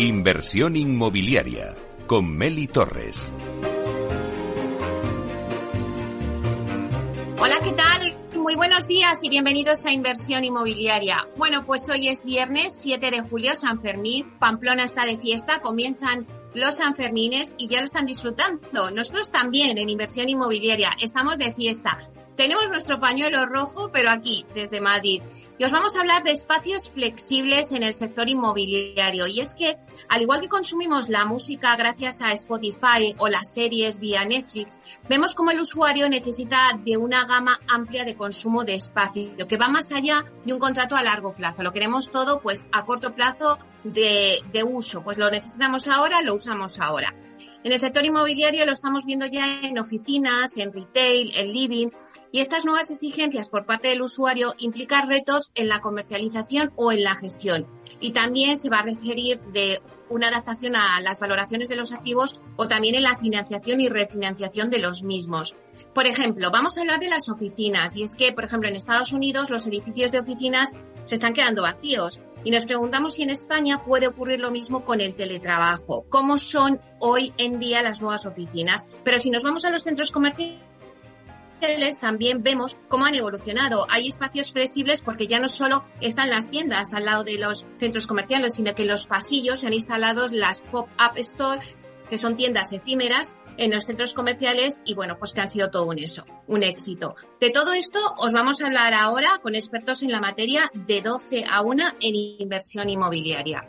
Inversión inmobiliaria con Meli Torres. Hola, ¿qué tal? Muy buenos días y bienvenidos a Inversión Inmobiliaria. Bueno, pues hoy es viernes 7 de julio, San Fermín. Pamplona está de fiesta, comienzan los Sanfermines y ya lo están disfrutando. Nosotros también en Inversión Inmobiliaria estamos de fiesta. Tenemos nuestro pañuelo rojo, pero aquí, desde Madrid. Y os vamos a hablar de espacios flexibles en el sector inmobiliario. Y es que, al igual que consumimos la música gracias a Spotify o las series vía Netflix, vemos como el usuario necesita de una gama amplia de consumo de espacio, que va más allá de un contrato a largo plazo. Lo queremos todo, pues, a corto plazo de, de uso. Pues lo necesitamos ahora, lo usamos ahora. En el sector inmobiliario lo estamos viendo ya en oficinas, en retail, en living, y estas nuevas exigencias por parte del usuario implican retos en la comercialización o en la gestión. Y también se va a referir de una adaptación a las valoraciones de los activos o también en la financiación y refinanciación de los mismos. Por ejemplo, vamos a hablar de las oficinas y es que, por ejemplo, en Estados Unidos los edificios de oficinas se están quedando vacíos y nos preguntamos si en España puede ocurrir lo mismo con el teletrabajo. ¿Cómo son hoy en día las nuevas oficinas? Pero si nos vamos a los centros comerciales, también vemos cómo han evolucionado. Hay espacios flexibles porque ya no solo están las tiendas al lado de los centros comerciales, sino que en los pasillos se han instalado las pop-up store, que son tiendas efímeras en los centros comerciales y bueno, pues que ha sido todo un eso, un éxito. De todo esto os vamos a hablar ahora con expertos en la materia de 12 a 1 en inversión inmobiliaria.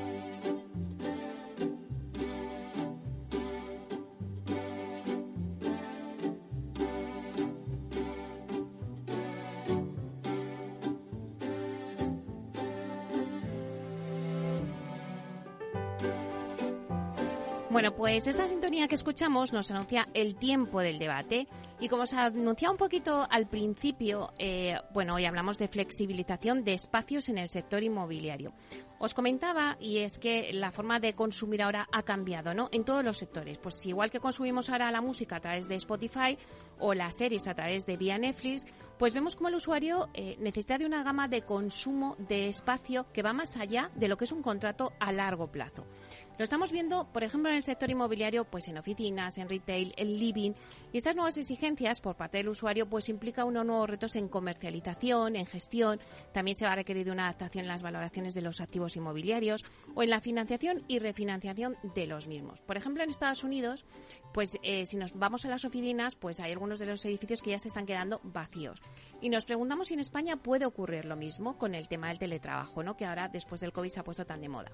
Bueno, pues esta sintonía que escuchamos nos anuncia el tiempo del debate y como se anunciaba un poquito al principio, eh, bueno, hoy hablamos de flexibilización de espacios en el sector inmobiliario. Os comentaba, y es que la forma de consumir ahora ha cambiado, ¿no? En todos los sectores. Pues igual que consumimos ahora la música a través de Spotify o las series a través de vía Netflix, pues vemos como el usuario eh, necesita de una gama de consumo de espacio que va más allá de lo que es un contrato a largo plazo. Lo estamos viendo, por ejemplo, en el sector inmobiliario, pues en oficinas, en retail, en living. Y estas nuevas exigencias por parte del usuario, pues implica unos nuevos retos en comercialización, en gestión. También se va a requerir una adaptación en las valoraciones de los activos inmobiliarios o en la financiación y refinanciación de los mismos. Por ejemplo, en Estados Unidos, pues eh, si nos vamos a las oficinas, pues hay algunos de los edificios que ya se están quedando vacíos. Y nos preguntamos si en España puede ocurrir lo mismo con el tema del teletrabajo, ¿no? que ahora después del COVID se ha puesto tan de moda.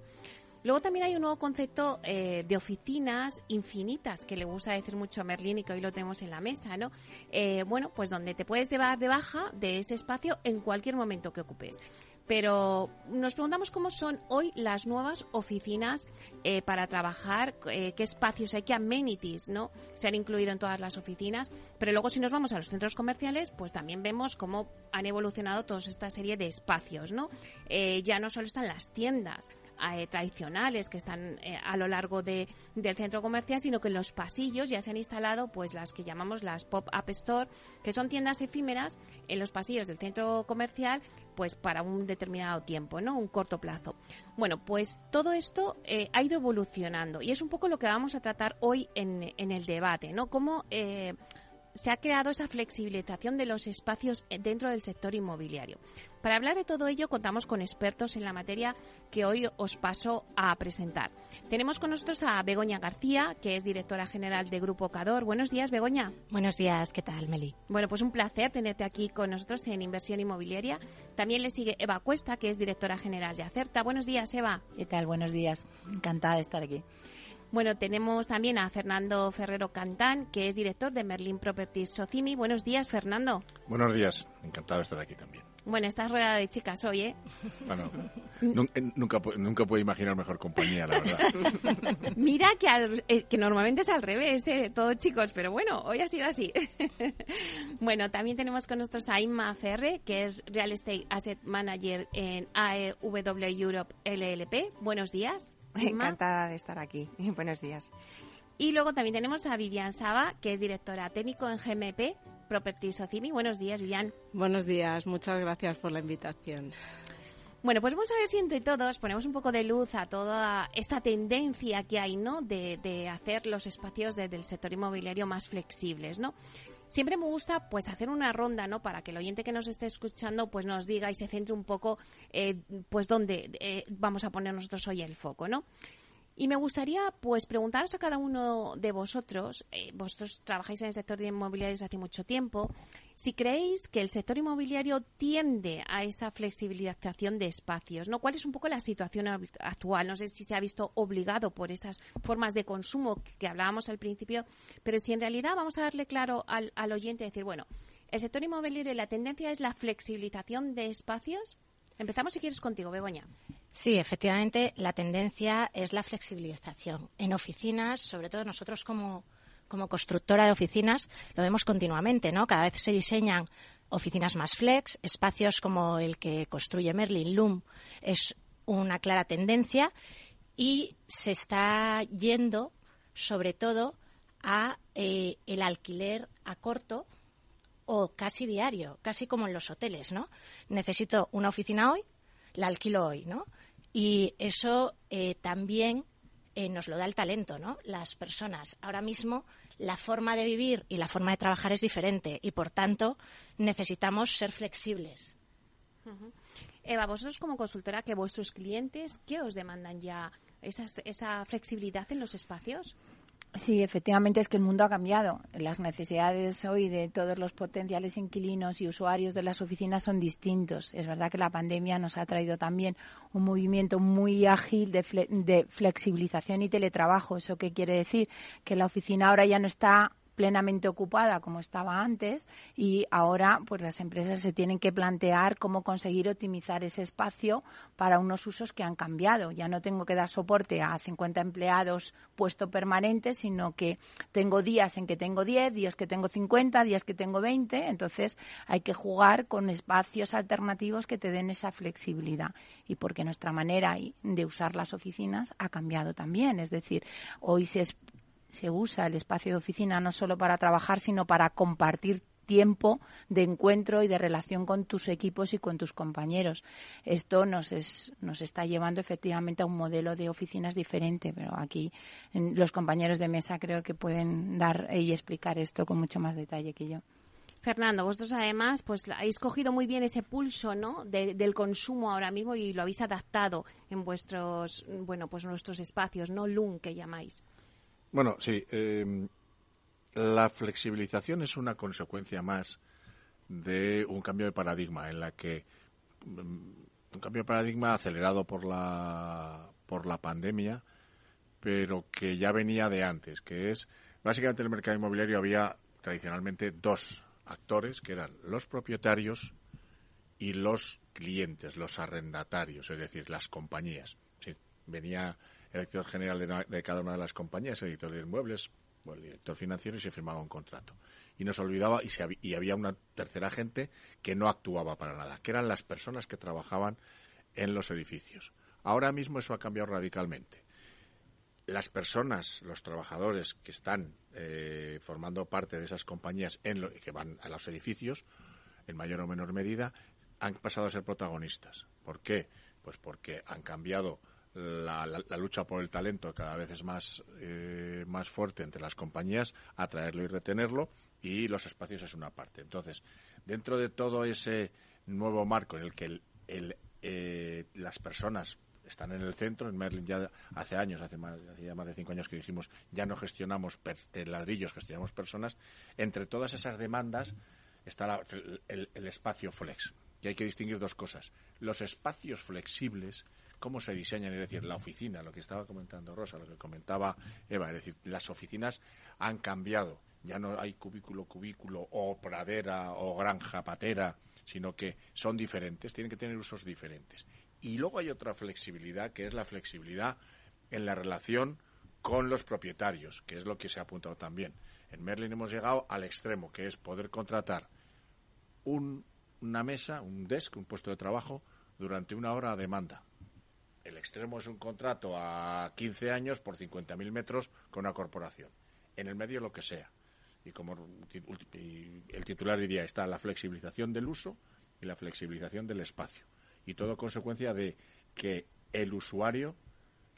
Luego también hay un nuevo concepto eh, de oficinas infinitas que le gusta decir mucho a Merlín y que hoy lo tenemos en la mesa, ¿no? Eh, bueno, pues donde te puedes dar de baja de ese espacio en cualquier momento que ocupes pero nos preguntamos cómo son hoy las nuevas oficinas eh, para trabajar, qué espacios hay, qué amenities ¿no? se han incluido en todas las oficinas, pero luego si nos vamos a los centros comerciales, pues también vemos cómo han evolucionado toda esta serie de espacios, ¿no? ya no solo están las tiendas, eh, tradicionales que están eh, a lo largo de, del centro comercial, sino que en los pasillos ya se han instalado pues las que llamamos las pop-up store, que son tiendas efímeras en los pasillos del centro comercial pues para un determinado tiempo, ¿no? Un corto plazo. Bueno, pues todo esto eh, ha ido evolucionando y es un poco lo que vamos a tratar hoy en, en el debate, ¿no? Cómo se ha creado esa flexibilización de los espacios dentro del sector inmobiliario. Para hablar de todo ello contamos con expertos en la materia que hoy os paso a presentar. Tenemos con nosotros a Begoña García, que es directora general de Grupo Cador. Buenos días, Begoña. Buenos días, ¿qué tal, Meli? Bueno, pues un placer tenerte aquí con nosotros en Inversión Inmobiliaria. También le sigue Eva Cuesta, que es directora general de Acerta. Buenos días, Eva. ¿Qué tal? Buenos días. Encantada de estar aquí. Bueno, tenemos también a Fernando Ferrero Cantán, que es director de Merlin Properties Socimi. Buenos días, Fernando. Buenos días, encantado de estar aquí también. Bueno, estás rodeada de chicas hoy, ¿eh? Bueno, nunca, nunca puedo imaginar mejor compañía, la verdad. Mira que, eh, que normalmente es al revés, ¿eh? Todos chicos, pero bueno, hoy ha sido así. bueno, también tenemos con nosotros a Inma Ferre, que es Real Estate Asset Manager en AEW Europe LLP. Buenos días. Encantada de estar aquí. Buenos días. Y luego también tenemos a Vivian Saba, que es directora técnico en GMP Properties Ocimi. Buenos días, Vivian. Buenos días, muchas gracias por la invitación. Bueno, pues vamos a ver si entre todos ponemos un poco de luz a toda esta tendencia que hay, ¿no? De, hacer los espacios del sector inmobiliario más flexibles, ¿no? Siempre me gusta pues hacer una ronda, ¿no? Para que el oyente que nos esté escuchando pues nos diga y se centre un poco eh, pues dónde eh, vamos a poner nosotros hoy el foco, ¿no? Y me gustaría, pues, preguntaros a cada uno de vosotros, eh, vosotros trabajáis en el sector de inmobiliarios hace mucho tiempo, si creéis que el sector inmobiliario tiende a esa flexibilización de espacios, ¿no? ¿Cuál es un poco la situación actual? No sé si se ha visto obligado por esas formas de consumo que hablábamos al principio, pero si en realidad vamos a darle claro al, al oyente decir, bueno, el sector inmobiliario la tendencia es la flexibilización de espacios. Empezamos si quieres contigo, Begoña. Sí, efectivamente, la tendencia es la flexibilización. En oficinas, sobre todo nosotros como, como constructora de oficinas, lo vemos continuamente, ¿no? Cada vez se diseñan oficinas más flex, espacios como el que construye Merlin Loom es una clara tendencia y se está yendo sobre todo a eh, el alquiler a corto o casi diario, casi como en los hoteles, ¿no? Necesito una oficina hoy, la alquilo hoy, ¿no? Y eso eh, también eh, nos lo da el talento, ¿no? Las personas. Ahora mismo la forma de vivir y la forma de trabajar es diferente y, por tanto, necesitamos ser flexibles. Eva, vosotros como consultora, que vuestros clientes, ¿qué os demandan ya? ¿Esa flexibilidad en los espacios? Sí, efectivamente es que el mundo ha cambiado. Las necesidades hoy de todos los potenciales inquilinos y usuarios de las oficinas son distintos. Es verdad que la pandemia nos ha traído también un movimiento muy ágil de, de flexibilización y teletrabajo. ¿Eso qué quiere decir? Que la oficina ahora ya no está plenamente ocupada como estaba antes y ahora pues las empresas se tienen que plantear cómo conseguir optimizar ese espacio para unos usos que han cambiado. Ya no tengo que dar soporte a 50 empleados puesto permanente, sino que tengo días en que tengo 10, días que tengo 50, días que tengo 20, entonces hay que jugar con espacios alternativos que te den esa flexibilidad. Y porque nuestra manera de usar las oficinas ha cambiado también, es decir, hoy se se usa el espacio de oficina no solo para trabajar, sino para compartir tiempo de encuentro y de relación con tus equipos y con tus compañeros. Esto nos, es, nos está llevando efectivamente a un modelo de oficinas diferente, pero aquí los compañeros de mesa creo que pueden dar y explicar esto con mucho más detalle que yo. Fernando, vosotros además pues habéis cogido muy bien ese pulso ¿no? del consumo ahora mismo y lo habéis adaptado en vuestros bueno pues nuestros espacios, no LUN que llamáis. Bueno, sí. Em, la flexibilización es una consecuencia más de un cambio de paradigma en la que mm, un cambio de paradigma acelerado por la por la pandemia, pero que ya venía de antes, que es básicamente en el mercado inmobiliario había tradicionalmente dos actores que eran los propietarios y los clientes, los arrendatarios, es decir, las compañías. Sí, venía el director general de, cada una de las compañías, el editor de inmuebles el director financiero y se firmaba un contrato. Y nos olvidaba y había una tercera gente que no actuaba para nada, que eran las personas que trabajaban en los edificios. Ahora mismo eso ha cambiado radicalmente. Las personas, los trabajadores que están eh, formando parte de esas compañías en lo, que van a los edificios, en mayor o menor medida, han pasado a ser protagonistas. ¿Por qué? Pues porque han cambiado la, lucha por el talento cada vez es más, eh, más fuerte entre las compañías, atraerlo y retenerlo, y los espacios es una parte. Entonces, dentro de todo ese nuevo marco en el que eh, las personas están en el centro, en Merlin ya hace años, hace más, ya más de cinco años que dijimos, ya no gestionamos eh, ladrillos, gestionamos personas, entre todas esas demandas está el, el espacio flex. Y hay que distinguir dos cosas. Los espacios flexibles cómo se diseñan, es decir, la oficina, lo que estaba comentando Rosa, lo que comentaba Eva, es decir, las oficinas han cambiado. ya no hay cubículo, cubículo o pradera o granja patera, sino que son diferentes, tienen que tener usos diferentes. Y luego hay otra flexibilidad, que es la flexibilidad en la relación con los propietarios, que es lo que se ha apuntado también. En Merlin hemos llegado al extremo, que es poder contratar una mesa, un desk, un puesto de trabajo, durante una hora a demanda. El extremo es un contrato a 15 años por 50.000 metros con una corporación. En el medio lo que sea. Y como el titular diría, está la flexibilización del uso y la flexibilización del espacio. Y todo consecuencia de que el usuario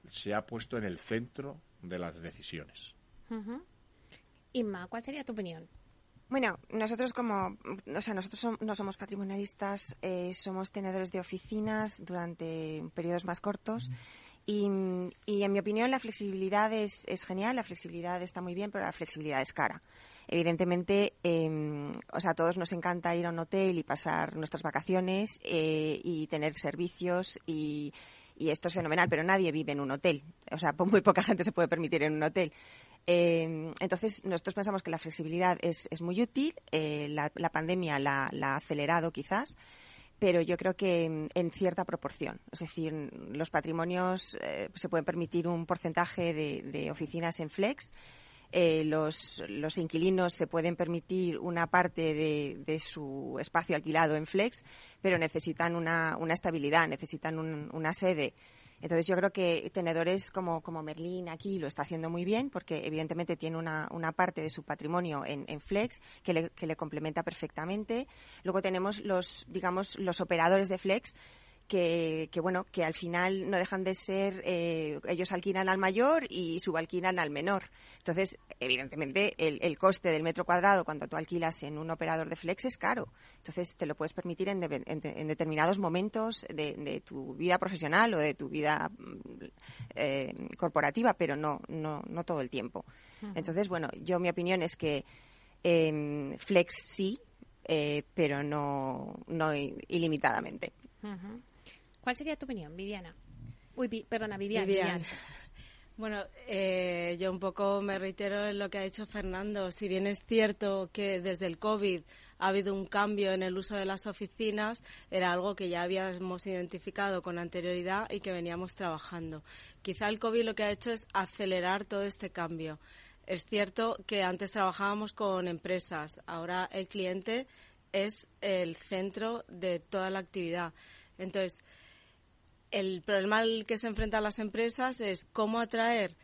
se ha puesto en el centro de las decisiones. Inma, ¿cuál sería tu opinión? Bueno, nosotros como, o sea, nosotros no somos patrimonialistas, eh, somos tenedores de oficinas durante periodos más cortos. Y, en mi opinión la flexibilidad es, genial, la flexibilidad está muy bien, pero la flexibilidad es cara. Evidentemente, em, o sea, a todos nos encanta ir a un hotel y pasar nuestras vacaciones eh, y tener servicios y, y esto es fenomenal, pero nadie vive en un hotel. O sea, muy poca gente se puede permitir en un hotel. Eh, entonces, nosotros pensamos que la flexibilidad es, es muy útil. Eh, la, pandemia la, ha acelerado quizás, pero yo creo que en, cierta proporción. Es decir, los patrimonios eh, se pueden permitir un porcentaje de, oficinas en flex. los, los, inquilinos se pueden permitir una parte de, su espacio alquilado en flex, pero necesitan una, una estabilidad, necesitan una sede entonces yo creo que tenedores como, como Merlín aquí lo está haciendo muy bien porque evidentemente tiene una, una parte de su patrimonio en, en Flex que le, que le complementa perfectamente. Luego tenemos los, digamos, los operadores de Flex que, bueno, que al final no dejan de ser, eh, ellos alquilan al mayor y subalquilan al menor. Entonces, evidentemente, el, coste del metro cuadrado cuando tú alquilas en un operador de flex es caro. Entonces, te lo puedes permitir en, determinados momentos de, tu vida profesional o de tu vida mm, eh, corporativa, pero no, no, no todo el tiempo. Entonces, bueno, yo mi opinión es que em, flex sí, eh, pero no, no ilimitadamente. ¿Cuál sería tu opinión, Viviana? Uy, perdona, Viviana. Bueno, eh, yo un poco me reitero en lo que ha dicho Fernando. Si bien es cierto que desde el COVID ha habido un cambio en el uso de las oficinas, era algo que ya habíamos identificado con anterioridad y que veníamos trabajando. Quizá el COVID lo que ha hecho es acelerar todo este cambio. Es cierto que antes trabajábamos con empresas, ahora el cliente es el centro de toda la actividad. Entonces, el problema al que se enfrentan las empresas es cómo atraer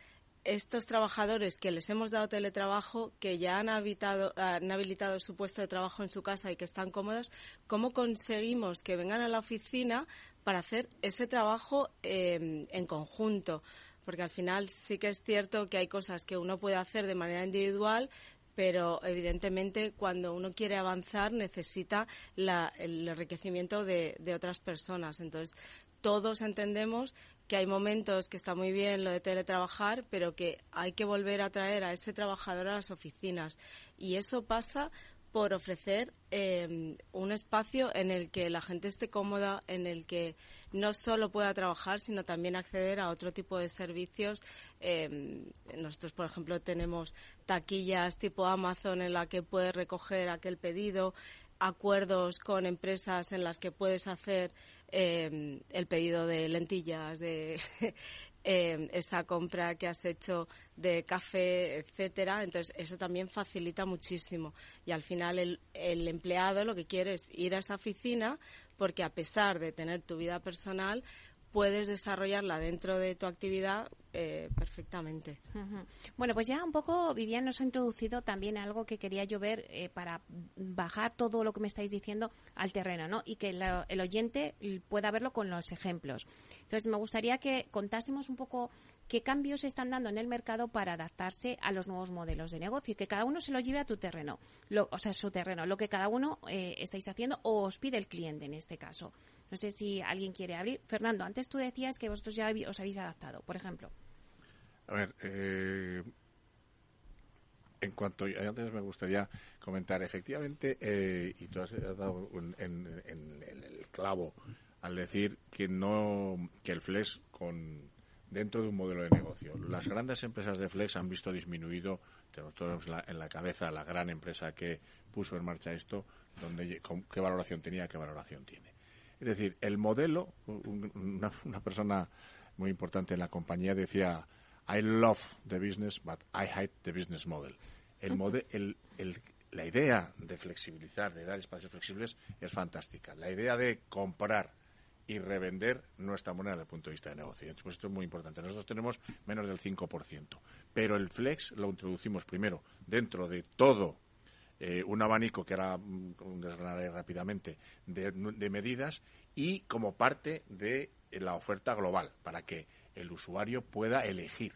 estos trabajadores que les hemos dado teletrabajo, que ya han, han habilitado su puesto de trabajo en su casa y que están cómodos, ¿cómo conseguimos que vengan a la oficina para hacer ese trabajo eh, en conjunto? Porque al final sí que es cierto que hay cosas que uno puede hacer de manera individual, pero evidentemente cuando uno quiere avanzar necesita el enriquecimiento de, otras personas. Entonces, todos entendemos que hay momentos que está muy bien lo de teletrabajar, pero que hay que volver a traer a ese trabajador a las oficinas. Y eso pasa por ofrecer eh, un espacio en el que la gente esté cómoda, en el que no solo pueda trabajar, sino también acceder a otro tipo de servicios. Eh, nosotros, por ejemplo, tenemos taquillas tipo Amazon en la que puedes recoger aquel pedido, acuerdos con empresas en las que puedes hacer eh, el pedido de lentillas, de eh, esa compra que has hecho de café, etcétera. Entonces, eso también facilita muchísimo. Y al final, el, el empleado lo que quiere es ir a esa oficina porque, a pesar de tener tu vida personal, puedes desarrollarla dentro de tu actividad eh, perfectamente. Bueno, pues ya un poco Vivian nos ha introducido también algo que quería yo ver eh, para bajar todo lo que me estáis diciendo al terreno, ¿no? Y que el oyente pueda verlo con los ejemplos. Entonces, me gustaría que contásemos un poco qué cambios se están dando en el mercado para adaptarse a los nuevos modelos de negocio y que cada uno se lo lleve a tu terreno, o sea, su terreno, lo que cada uno eh, estáis haciendo o os pide el cliente en este caso. No sé si alguien quiere abrir. Fernando, antes tú decías que vosotros ya os habéis adaptado, por ejemplo. A ver, eh, en cuanto antes me gustaría comentar, efectivamente, eh, y tú has dado en, el clavo al decir que no que el flex con dentro de un modelo de negocio. Las grandes empresas de flex han visto disminuido tenemos todos en la cabeza la gran empresa que puso en marcha esto, donde, qué valoración tenía, qué valoración tiene. Es decir, el modelo, una, una persona muy importante en la compañía decía, I love the business, but I hate the business model. El, el, la idea de flexibilizar, de dar espacios flexibles, es fantástica. La idea de comprar y revender no está buena desde el punto de vista de negocio. Entonces, esto es muy importante. Nosotros tenemos menos del 5%, pero el flex lo introducimos primero dentro de todo eh, un abanico que ahora mm, desgranaré rápidamente de, medidas y como parte de la oferta global para que el usuario pueda elegir.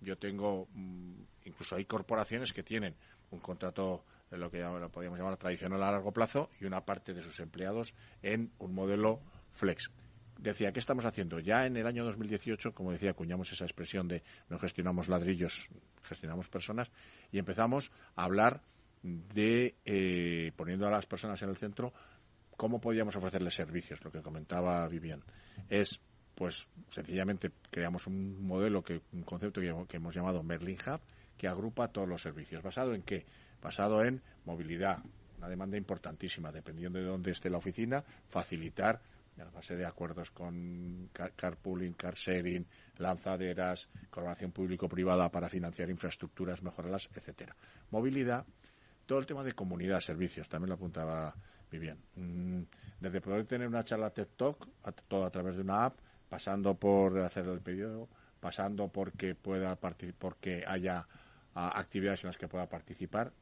Yo tengo, mm, incluso hay corporaciones que tienen un contrato, de lo que lo podríamos llamar tradicional a largo plazo, y una parte de sus empleados en un modelo flex. Decía, ¿qué estamos haciendo? Ya en el año 2018, como decía, acuñamos esa expresión de no gestionamos ladrillos, gestionamos personas, y empezamos a hablar de, eh, poniendo a las personas en el centro, cómo podíamos ofrecerles servicios, lo que comentaba Vivian. Es pues sencillamente creamos un modelo, que un concepto que, hemos llamado Merlin Hub, que agrupa todos los servicios. ¿Basado en qué? Basado en movilidad, una demanda importantísima, dependiendo de dónde esté la oficina, facilitar a base de acuerdos con carpooling, car sharing, lanzaderas, colaboración público-privada para financiar infraestructuras, mejorarlas, etcétera. Movilidad, todo el tema de comunidad, servicios, también lo apuntaba Vivian. Mm, desde poder tener una charla TED Talk, todo a través de una app, pasando por hacer el pedido, pasando porque pueda porque haya actividades en las que pueda participar,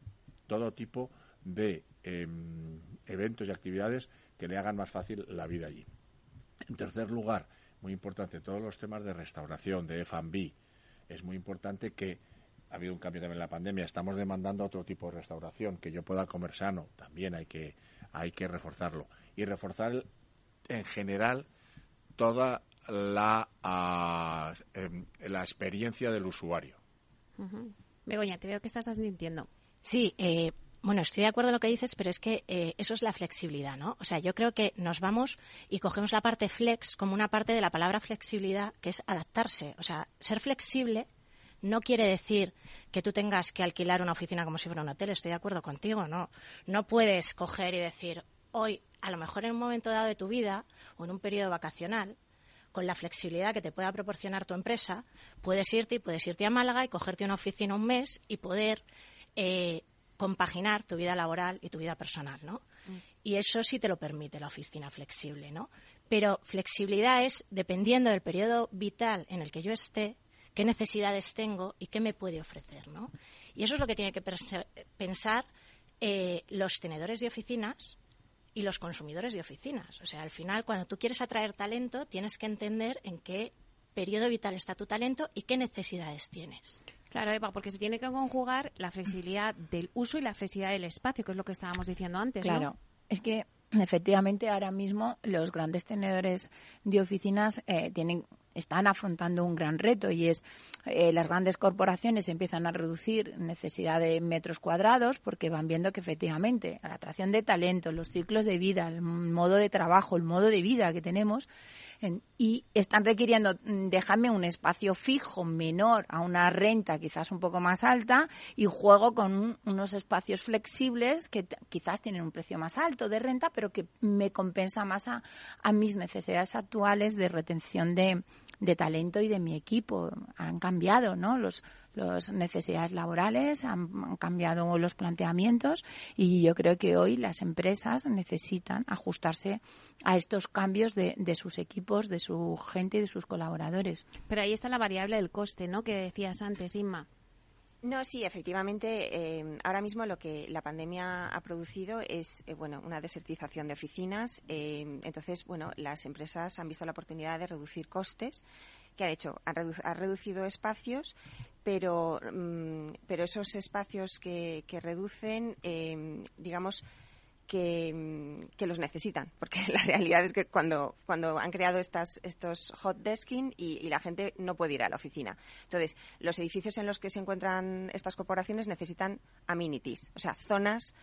todo tipo de em, eventos y actividades que le hagan más fácil la vida allí. En tercer lugar, muy importante, todos los temas de restauración, de F&B. Es muy importante que ha habido un cambio también en la pandemia. Estamos demandando otro tipo de restauración, que yo pueda comer sano. También hay que, hay que reforzarlo. Y reforzar en general toda la, em, la experiencia del usuario. Begoña, te veo que estás admitiendo. Sí, eh, bueno, estoy de acuerdo en lo que dices, pero es que eh, eso es la flexibilidad, ¿no? O sea, yo creo que nos vamos y cogemos la parte flex como una parte de la palabra flexibilidad, que es adaptarse. O sea, ser flexible no quiere decir que tú tengas que alquilar una oficina como si fuera un hotel. Estoy de acuerdo contigo, ¿no? No puedes coger y decir, hoy, a lo mejor en un momento dado de tu vida o en un periodo vacacional, con la flexibilidad que te pueda proporcionar tu empresa, puedes irte y puedes irte a Málaga y cogerte una oficina un mes y poder eh, compaginar tu vida laboral y tu vida personal, ¿no? Mm. Y eso sí te lo permite la oficina flexible, ¿no? Pero flexibilidad es dependiendo del periodo vital en el que yo esté, qué necesidades tengo y qué me puede ofrecer, ¿no? Y eso es lo que tiene que pensar eh, los tenedores de oficinas y los consumidores de oficinas. O sea, al final, cuando tú quieres atraer talento, tienes que entender en qué periodo vital está tu talento y qué necesidades tienes. Claro, Eva, porque se tiene que conjugar la flexibilidad del uso y la flexibilidad del espacio, que es lo que estábamos diciendo antes. Claro, es que efectivamente ahora mismo los grandes tenedores de oficinas eh, tienen están afrontando un gran reto y es eh, las grandes corporaciones empiezan a reducir necesidad de metros cuadrados porque van viendo que efectivamente la atracción de talento, los ciclos de vida, el modo de trabajo, el modo de vida que tenemos y están requiriendo, mm, déjame un espacio fijo menor a una renta quizás un poco más alta y juego con unos espacios flexibles que quizás tienen un precio más alto de renta, pero que me compensa más a, a mis necesidades actuales de retención de, de talento y de mi equipo. Han cambiado, ¿no? Los, las necesidades laborales, han, cambiado los planteamientos y yo creo que hoy las empresas necesitan ajustarse a estos cambios de, de sus equipos, de su gente y de sus colaboradores. Pero ahí está la variable del coste, ¿no? Que decías antes, Inma. No, sí, efectivamente, eh, ahora mismo lo que la pandemia ha producido es, eh, bueno, una desertización de oficinas. Eh, entonces, bueno, las empresas han visto la oportunidad de reducir costes. ¿Qué han hecho? Han, reducido espacios, pero, mm, pero esos espacios que, que reducen, digamos, Mm, que, los necesitan, porque la realidad es que cuando, cuando han creado estas, estos hot desking y, la gente no puede ir a la oficina. Entonces, los edificios en los que se encuentran estas corporaciones necesitan amenities, o sea, zonas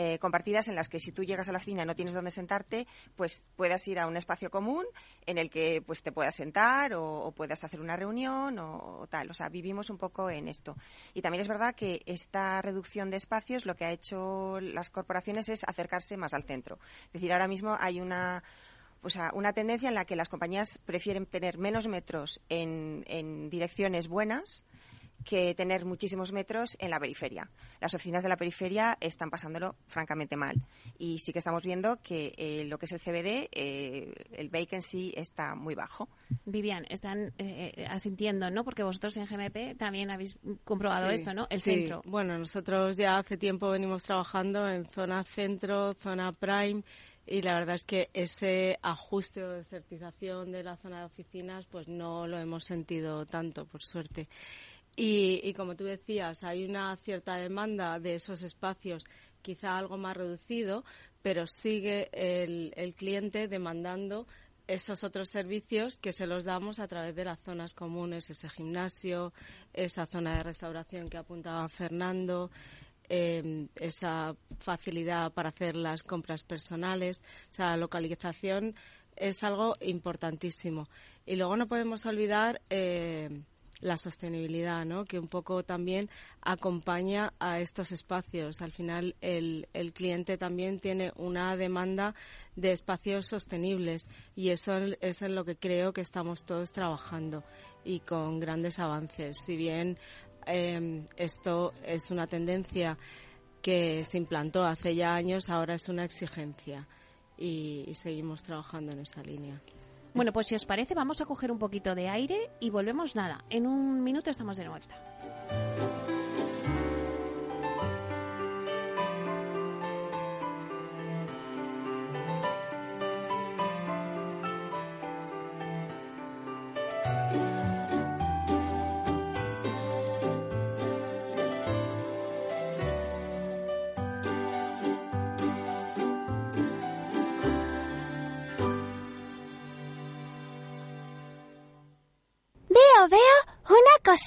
eh, compartidas en las que si tú llegas a la oficina y no tienes dónde sentarte, pues puedas ir a un espacio común en el que pues te puedas sentar o, puedas hacer una reunión o, tal. O sea, vivimos un poco en esto. Y también es verdad que esta reducción de espacios lo que ha hecho las corporaciones es acercarse más al centro. Es decir, ahora mismo hay una pues una tendencia en la que las compañías prefieren tener menos metros en direcciones buenas que tener muchísimos metros en la periferia. Las oficinas de la periferia están pasándolo francamente mal y sí que estamos viendo que eh, lo que es el CBD, eh, el vacancy está muy bajo. Vivian, están eh, asintiendo, ¿no? Porque vosotros en GMP también habéis comprobado esto, ¿no? El centro. Bueno, nosotros ya hace tiempo venimos trabajando en zona centro, zona prime y la verdad es que ese ajuste o desertización de la zona de oficinas pues no lo hemos sentido tanto, por suerte. Y, como tú decías, hay una cierta demanda de esos espacios, quizá algo más reducido, pero sigue el, cliente demandando esos otros servicios que se los damos a través de las zonas comunes, ese gimnasio, esa zona de restauración que apuntaba Fernando, em, esa facilidad para hacer las compras personales. O sea, la localización es algo importantísimo. Y luego no podemos olvidar eh, la sostenibilidad, ¿no? que un poco también acompaña a estos espacios. Al final, el, el cliente también tiene una demanda de espacios sostenibles y eso es en lo que creo que estamos todos trabajando y con grandes avances. Si bien em, esto es una tendencia que se implantó hace ya años, ahora es una exigencia y seguimos trabajando en esa línea. Bueno, pues si os parece, vamos a coger un poquito de aire y volvemos nada. En un minuto estamos de vuelta.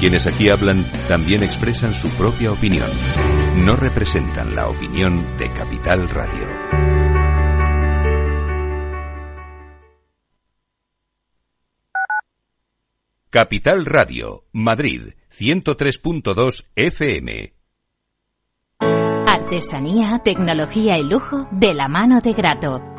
Quienes aquí hablan también expresan su propia opinión. No representan la opinión de Capital Radio. Capital Radio, Madrid, 103.2 FM. Artesanía, tecnología y lujo de la mano de Grato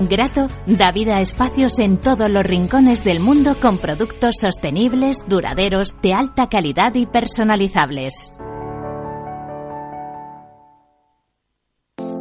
Grato da vida a espacios en todos los rincones del mundo con productos sostenibles, duraderos, de alta calidad y personalizables.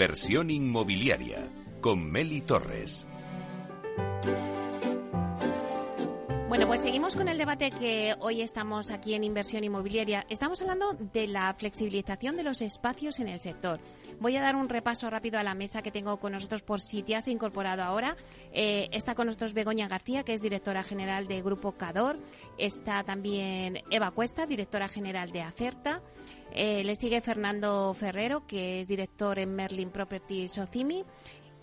Inversión inmobiliaria con Meli Torres. Bueno, pues seguimos con el debate que hoy estamos aquí en inversión inmobiliaria. Estamos hablando de la flexibilización de los espacios en el sector. Voy a dar un repaso rápido a la mesa que tengo con nosotros por si te has incorporado ahora. Eh, está con nosotros Begoña García, que es directora general de Grupo Cador. Está también Eva Cuesta, directora general de Acerta. Eh, le sigue Fernando Ferrero, que es director en Merlin Properties Socimi.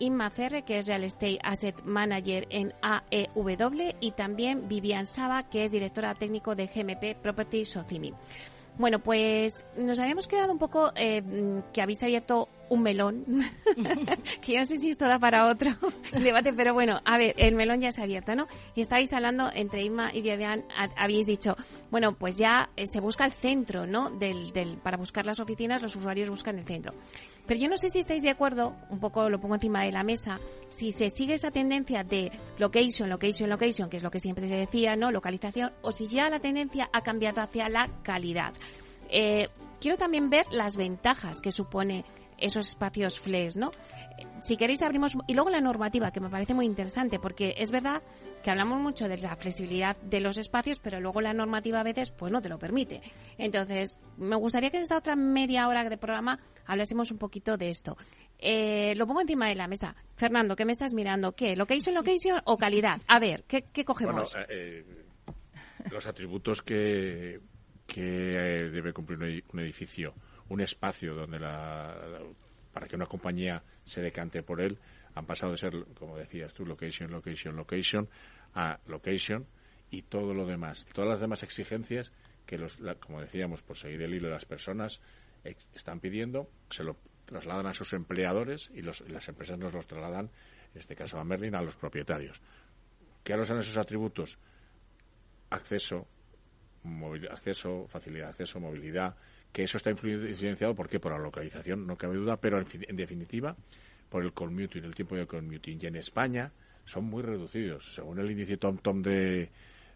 Inma Ferre, que es Real Estate Asset Manager en AEW, y también Vivian Saba, que es directora técnico de GMP Property Socimi. Bueno, pues nos habíamos quedado un poco eh, que habéis abierto un melón, que yo no sé si esto da para otro debate, pero bueno, a ver, el melón ya se ha abierto, ¿no? Y estáis hablando entre Inma y Vivian, habéis dicho, bueno, pues ya eh, se busca el centro, ¿no? Del, del, para buscar las oficinas, los usuarios buscan el centro. Pero yo no sé si estáis de acuerdo, un poco lo pongo encima de la mesa, si se sigue esa tendencia de location, location, location, que es lo que siempre se decía, ¿no? Localización, o si ya la tendencia ha cambiado hacia la calidad. Eh, quiero también ver las ventajas que supone esos espacios flex, ¿no? Si queréis abrimos y luego la normativa que me parece muy interesante porque es verdad que hablamos mucho de la flexibilidad de los espacios, pero luego la normativa a veces pues no te lo permite. Entonces, me gustaría que en esta otra media hora de programa hablásemos un poquito de esto. Eh, lo pongo encima de la mesa. Fernando, ¿qué me estás mirando? ¿Qué? ¿Location, location o calidad? A ver, ¿qué, cogemos? Bueno, eh, los atributos que, que debe cumplir un edificio un espacio donde la, para que una compañía se decante por él han pasado de ser, como decías tú, location, location, location, a location y todo lo demás. Todas las demás exigencias que, los, como decíamos, por seguir el hilo de las personas están pidiendo, se lo trasladan a sus empleadores y, los, las empresas nos los trasladan, en este caso a Merlin, a los propietarios. ¿Qué son esos atributos? Acceso, acceso, facilidad de acceso, movilidad, que eso está influenciado, ¿por qué? Por la localización, no cabe duda, pero en, definitiva por el commuting, el tiempo de commuting. Y en España son muy reducidos. Según el índice TomTom de,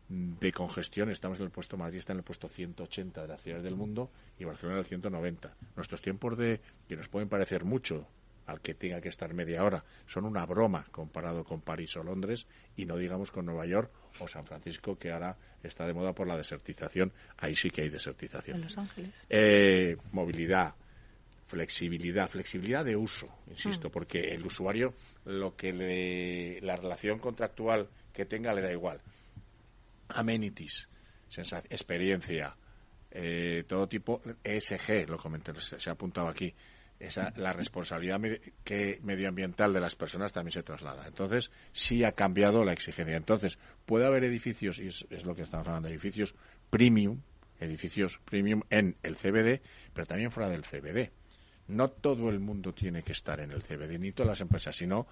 de congestión, estamos en el puesto, Madrid está en el puesto 180 de las ciudades del mundo y Barcelona en el 190. Nuestros tiempos de, que nos pueden parecer mucho, al que tenga que estar media hora. Son una broma comparado con París o Londres y no digamos con Nueva York o San Francisco, que ahora está de moda por la desertización. Ahí sí que hay desertización. En Los Ángeles. Eh, movilidad, flexibilidad, flexibilidad de uso, insisto, mm. porque el usuario lo que le, la relación contractual que tenga le da igual. Amenities, experiencia, eh, todo tipo, ESG, lo comenté, se ha apuntado aquí, esa, la responsabilidad medioambiental de las personas también se traslada. Entonces, sí ha cambiado la exigencia. Entonces, puede haber edificios, y es, lo que estamos hablando, edificios premium, edificios premium en el CBD, pero también fuera del CBD. No todo el mundo tiene que estar en el CBD, ni todas las empresas, sino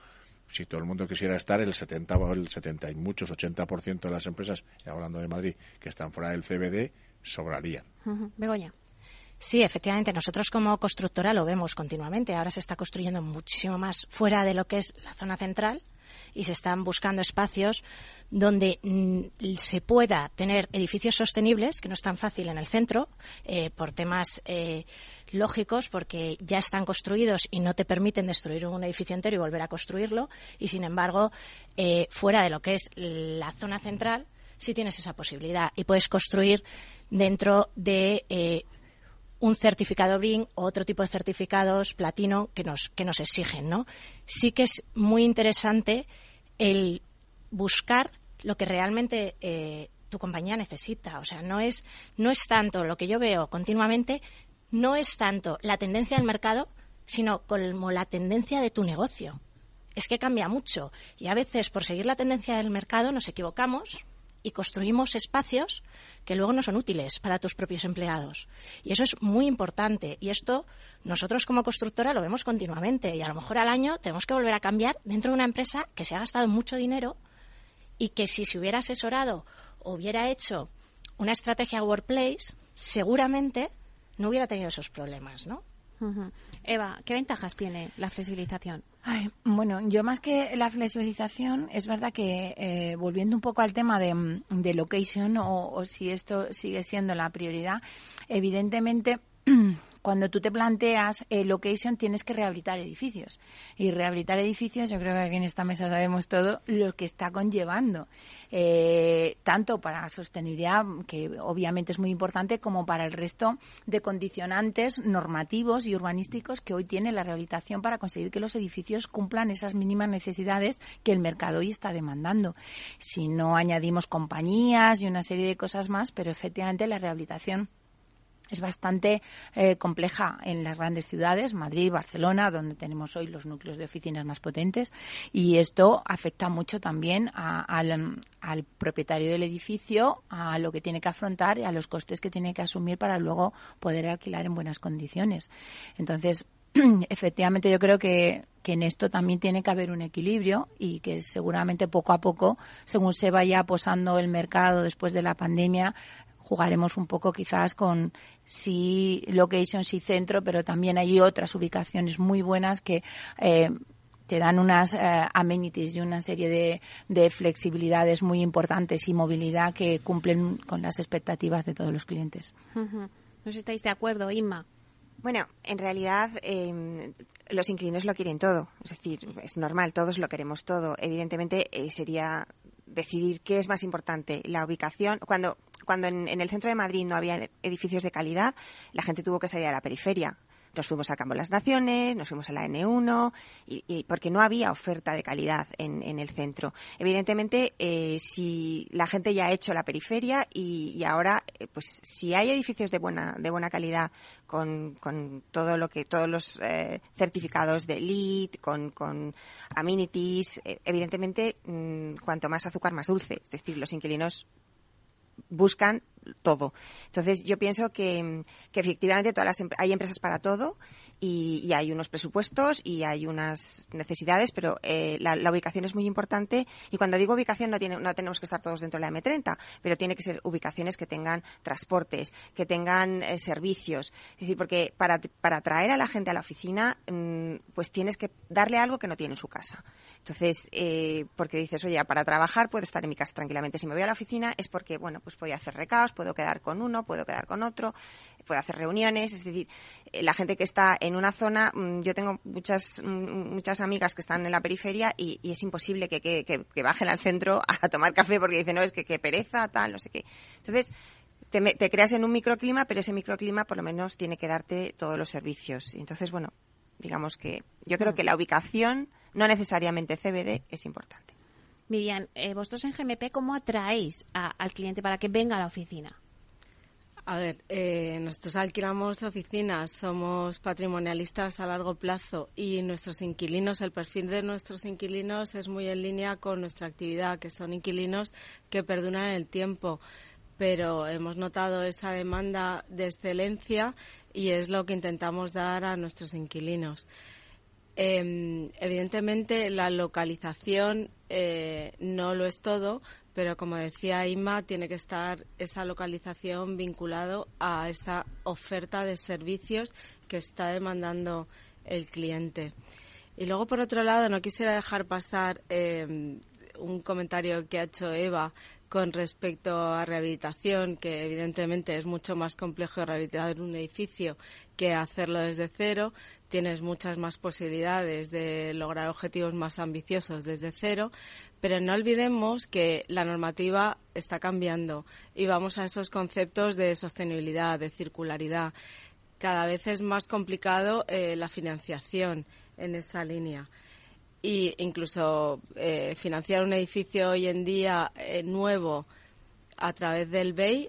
si todo el mundo quisiera estar, el 70 o el 70 y muchos 80% de las empresas, hablando de Madrid, que están fuera del CBD, sobrarían. Begoña. Sí, efectivamente, nosotros como constructora lo vemos continuamente. Ahora se está construyendo muchísimo más fuera de lo que es la zona central y se están buscando espacios donde mm, se pueda tener edificios sostenibles, que no es tan fácil en el centro, eh, por temas eh, lógicos, porque ya están construidos y no te permiten destruir un edificio entero y volver a construirlo, y sin embargo, eh, fuera de lo que es la zona central, sí tienes esa posibilidad y puedes construir dentro de un certificado BRIN o otro tipo de certificados platino que nos, que nos exigen, ¿no? Sí que es muy interesante el buscar lo que realmente eh, tu compañía necesita. O sea, no es, no es tanto lo que yo veo continuamente, no es tanto la tendencia del mercado, sino como la tendencia de tu negocio. es que cambia mucho y a veces por seguir la tendencia del mercado nos equivocamos y construimos espacios que luego no son útiles para tus propios empleados. Y eso es muy importante. Y esto nosotros como constructora lo vemos continuamente. Y a lo mejor al año tenemos que volver a cambiar dentro de una empresa que se ha gastado mucho dinero y que si se hubiera asesorado o hubiera hecho una estrategia workplace, seguramente no hubiera tenido esos problemas, ¿no? Eva, ¿qué ventajas tiene la flexibilización? bueno, yo más que la flexibilización, es verdad que eh, volviendo un poco al tema de, de location o, o, si esto sigue siendo la prioridad, evidentemente cuando tú te planteas eh, location tienes que rehabilitar edificios. Y rehabilitar edificios, yo creo que aquí en esta mesa sabemos todo lo que está conllevando. Eh, tanto para sostenibilidad, que obviamente es muy importante, como para el resto de condicionantes normativos y urbanísticos que hoy tiene la rehabilitación para conseguir que los edificios cumplan esas mínimas necesidades que el mercado hoy está demandando. Si no añadimos compañías y una serie de cosas más, pero efectivamente la rehabilitación es bastante eh, compleja en las grandes ciudades, Madrid, Barcelona, donde tenemos hoy los núcleos de oficinas más potentes, y esto afecta mucho también al, al, propietario del edificio, a lo que tiene que afrontar y a los costes que tiene que asumir para luego poder alquilar en buenas condiciones. Entonces, efectivamente yo creo que, que en esto también tiene que haber un equilibrio y que seguramente poco a poco, según se vaya posando el mercado después de la pandemia, jugaremos un poco quizás con sí location, sí centro, pero también hay otras ubicaciones muy buenas que eh, te dan unas eh, amenities y una serie de, de, flexibilidades muy importantes y movilidad que cumplen con las expectativas de todos los clientes. ¿No estáis de acuerdo, Inma? Bueno, en realidad eh, los inquilinos lo quieren todo. Es decir, es normal, todos lo queremos todo. Evidentemente eh, sería decidir qué es más importante, la ubicación. Cuando, cuando en, en, el centro de Madrid no había edificios de calidad, la gente tuvo que salir a la periferia. Nos fuimos a Campo de las Naciones, nos fuimos a la N1, y, porque no había oferta de calidad en, en el centro. Evidentemente, eh, si la gente ya ha hecho la periferia y, y ahora, eh, pues si hay edificios de buena, de buena calidad con, con todo lo que, todos los eh, certificados de LEED, con, con amenities, eh, evidentemente, mmm, cuanto más azúcar, más dulce. Es decir, los inquilinos buscan todo. Entonces, yo pienso que, efectivamente todas las, hay empresas para todo y, y, hay unos presupuestos y hay unas necesidades, pero eh, la, la, ubicación es muy importante. Y cuando digo ubicación no, tiene, no tenemos que estar todos dentro de la M30, pero tiene que ser ubicaciones que tengan transportes, que tengan eh, servicios. Es decir, porque para, para atraer a la gente a la oficina, mmm, pues tienes que darle algo que no tiene en su casa. Entonces, eh, porque dices, oye, para trabajar puedo estar en mi casa tranquilamente. Si me voy a la oficina es porque, bueno, pues a hacer recaos, puedo quedar con uno, puedo quedar con otro, puedo hacer reuniones. Es decir, eh, la gente que está en una zona, mmm, yo tengo muchas mmm, muchas amigas que están en la periferia y, y es imposible que, que, que, que, bajen al centro a tomar café porque dicen, no, es que, que pereza, tal, no sé qué. Entonces, te, te, creas en un microclima, pero ese microclima por lo menos tiene que darte todos los servicios. Entonces, bueno, digamos que yo creo que la ubicación no necesariamente CBD es importante. Miriam, eh, vosotros en GMP, ¿cómo atraéis a, al cliente para que venga a la oficina? A ver, eh, nosotros alquilamos oficinas, somos patrimonialistas a largo plazo y nuestros inquilinos, el perfil de nuestros inquilinos es muy en línea con nuestra actividad, que son inquilinos que perduran el tiempo. Pero hemos notado esa demanda de excelencia y es lo que intentamos dar a nuestros inquilinos. Eh, evidentemente, la localización eh, no lo es todo, pero como decía Inma, tiene que estar esa localización vinculado a esa oferta de servicios que está demandando el cliente. Y luego, por otro lado, no quisiera dejar pasar eh, un comentario que ha hecho Eva con respecto a rehabilitación, que evidentemente es mucho más complejo rehabilitar un edificio que hacerlo desde cero. Tienes muchas más posibilidades de lograr objetivos más ambiciosos desde cero, pero no olvidemos que la normativa está cambiando y vamos a esos conceptos de sostenibilidad, de circularidad. Cada vez es más complicado eh, la financiación en esa línea y incluso eh, financiar un edificio hoy en día eh, nuevo a través del BEI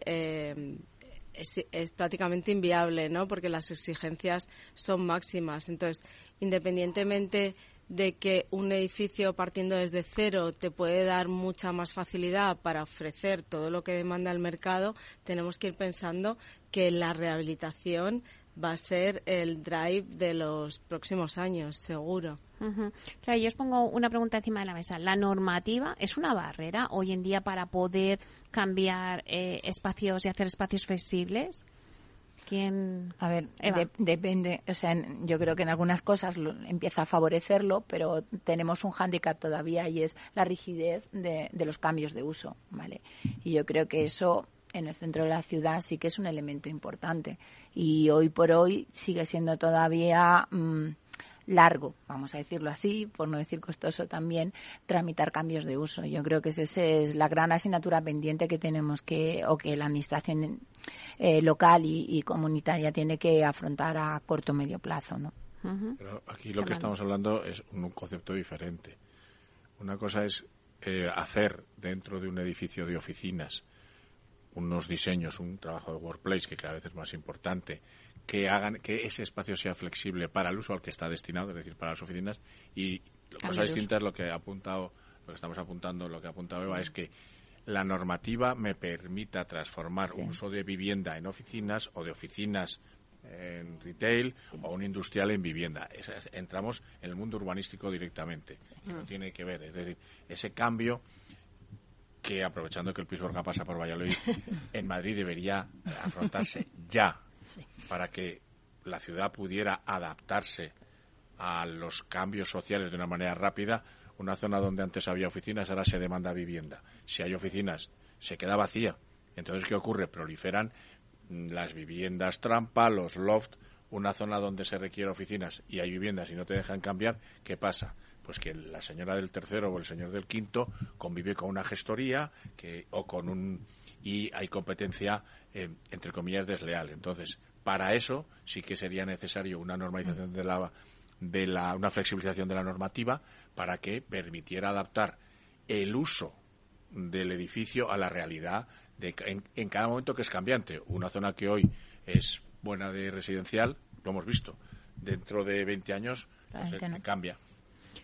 es, prácticamente inviable, ¿no? Porque las exigencias son máximas. Entonces, independientemente de que un edificio partiendo desde cero te puede dar mucha más facilidad para ofrecer todo lo que demanda el mercado, tenemos que ir pensando que la rehabilitación va a ser el drive de los próximos años, seguro. Claro, yo os pongo una pregunta encima de la mesa. ¿La normativa es una barrera hoy en día para poder cambiar eh, espacios y hacer espacios flexibles? ¿Quién? A ver, depende. O sea, yo creo que en algunas cosas empieza a favorecerlo, pero tenemos un hándicap todavía y es la rigidez de, los cambios de uso, ¿vale? Y yo creo que eso en el centro de la ciudad sí que es un elemento importante y hoy por hoy sigue siendo todavía mm, largo, vamos a decirlo así, por no decir costoso también, tramitar cambios de uso. Yo creo que esa es la gran asignatura pendiente que tenemos que, o que la administración eh, local y, comunitaria tiene que afrontar a corto o medio plazo, ¿no? Pero aquí lo que estamos hablando es un, concepto diferente. Una cosa es eh, hacer dentro de un edificio de oficinas unos diseños, un trabajo de workplace que cada vez es más importante, que hagan que ese espacio sea flexible para el uso al que está destinado, es decir, para las oficinas. Y cosa distinta es lo que ha apuntado, lo que estamos apuntando, lo que ha apuntado Eva, es que la normativa me permita transformar un uso de vivienda en oficinas o de oficinas en retail o un industrial en vivienda. entramos en el mundo urbanístico directamente. No tiene que ver. Es decir, ese cambio que, aprovechando que el Pisuerga pasa por Valladolid, en Madrid debería afrontarse ya para que la ciudad pudiera adaptarse a los cambios sociales de una manera rápida. Una zona donde antes había oficinas, ahora se demanda vivienda. Si hay oficinas, se queda vacía. Entonces, ¿qué ocurre? Proliferan las viviendas trampa, los loft, una zona donde se requiere oficinas y hay viviendas y no te dejan cambiar, ¿qué pasa? Pues que la señora del tercero o el señor del quinto convive con una gestoría que, o con un y hay competencia, eh, entre comillas, desleal. Entonces, para eso sí que sería necesario una normalización de la, de la, una flexibilización de la normativa para que permitiera adaptar el uso del edificio a la realidad de, en, cada momento que es cambiante. Una zona que hoy es buena de residencial, lo hemos visto. Dentro de 20 años pues, cambia.